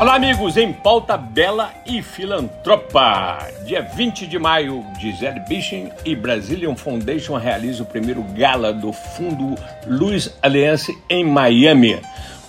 Olá, amigos, em pauta bela e filantropa. Dia 20 de maio, Gisele Bündchen e Brazilian Foundation realizam o primeiro gala do Fundo Luz Alliance em Miami.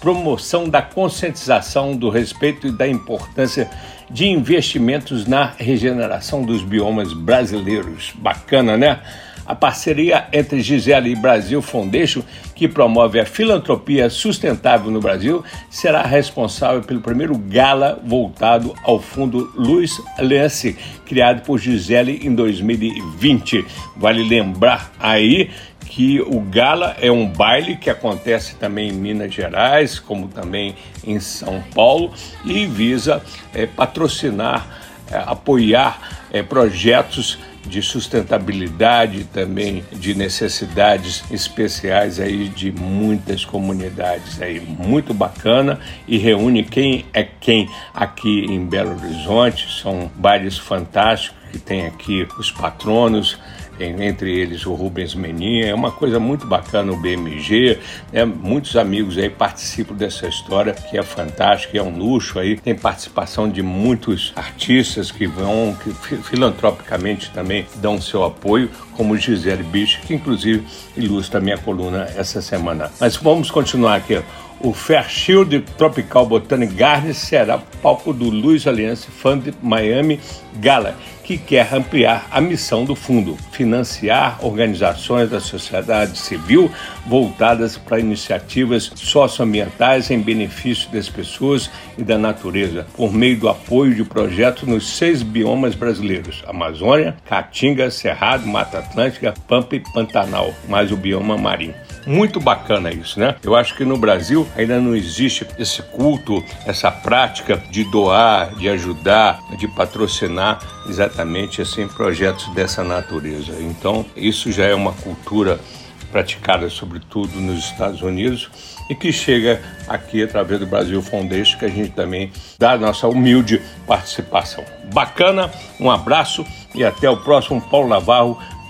Promoção da conscientização do respeito e da importância de investimentos na regeneração dos biomas brasileiros. Bacana, né? A parceria entre Gisele e Brasil Foundation, que promove a filantropia sustentável no Brasil, será responsável pelo primeiro gala voltado ao Fundo Luz Alliance, criado por Gisele em 2020. Vale lembrar aí que o gala é um baile que acontece também em Minas Gerais, como também em São Paulo, e visa é, patrocinar, é, apoiar é, projetos de sustentabilidade também de necessidades especiais aí de muitas comunidades aí. Muito bacana e reúne quem é quem aqui em Belo Horizonte. São bares fantásticos que tem aqui os patronos entre eles o Rubens Menin, é uma coisa muito bacana o BMG, né? muitos amigos aí participam dessa história que é fantástica, é um luxo aí, tem participação de muitos artistas que vão, que filantropicamente também dão seu apoio, como Gisele Bicho, que inclusive ilustra minha coluna essa semana. Mas vamos continuar aqui. O Fairchild Tropical Botanic Garden será palco do Luz Alliance Fund Miami Gala, que quer ampliar a missão do fundo, financiar organizações da sociedade civil voltadas para iniciativas socioambientais em benefício das pessoas e da natureza, por meio do apoio de projetos nos seis biomas brasileiros: Amazônia, Caatinga, Cerrado, Mata Atlântica, Pampa e Pantanal, mais o bioma marinho. Muito bacana isso, né? Eu acho que no Brasil ainda não existe esse culto, essa prática de doar, de ajudar, de patrocinar exatamente assim projetos dessa natureza. Então, isso já é uma cultura praticada sobretudo nos Estados Unidos e que chega aqui através do Brasil Foundation, que a gente também dá a nossa humilde participação. Bacana, um abraço e até o próximo Paulo Navarro,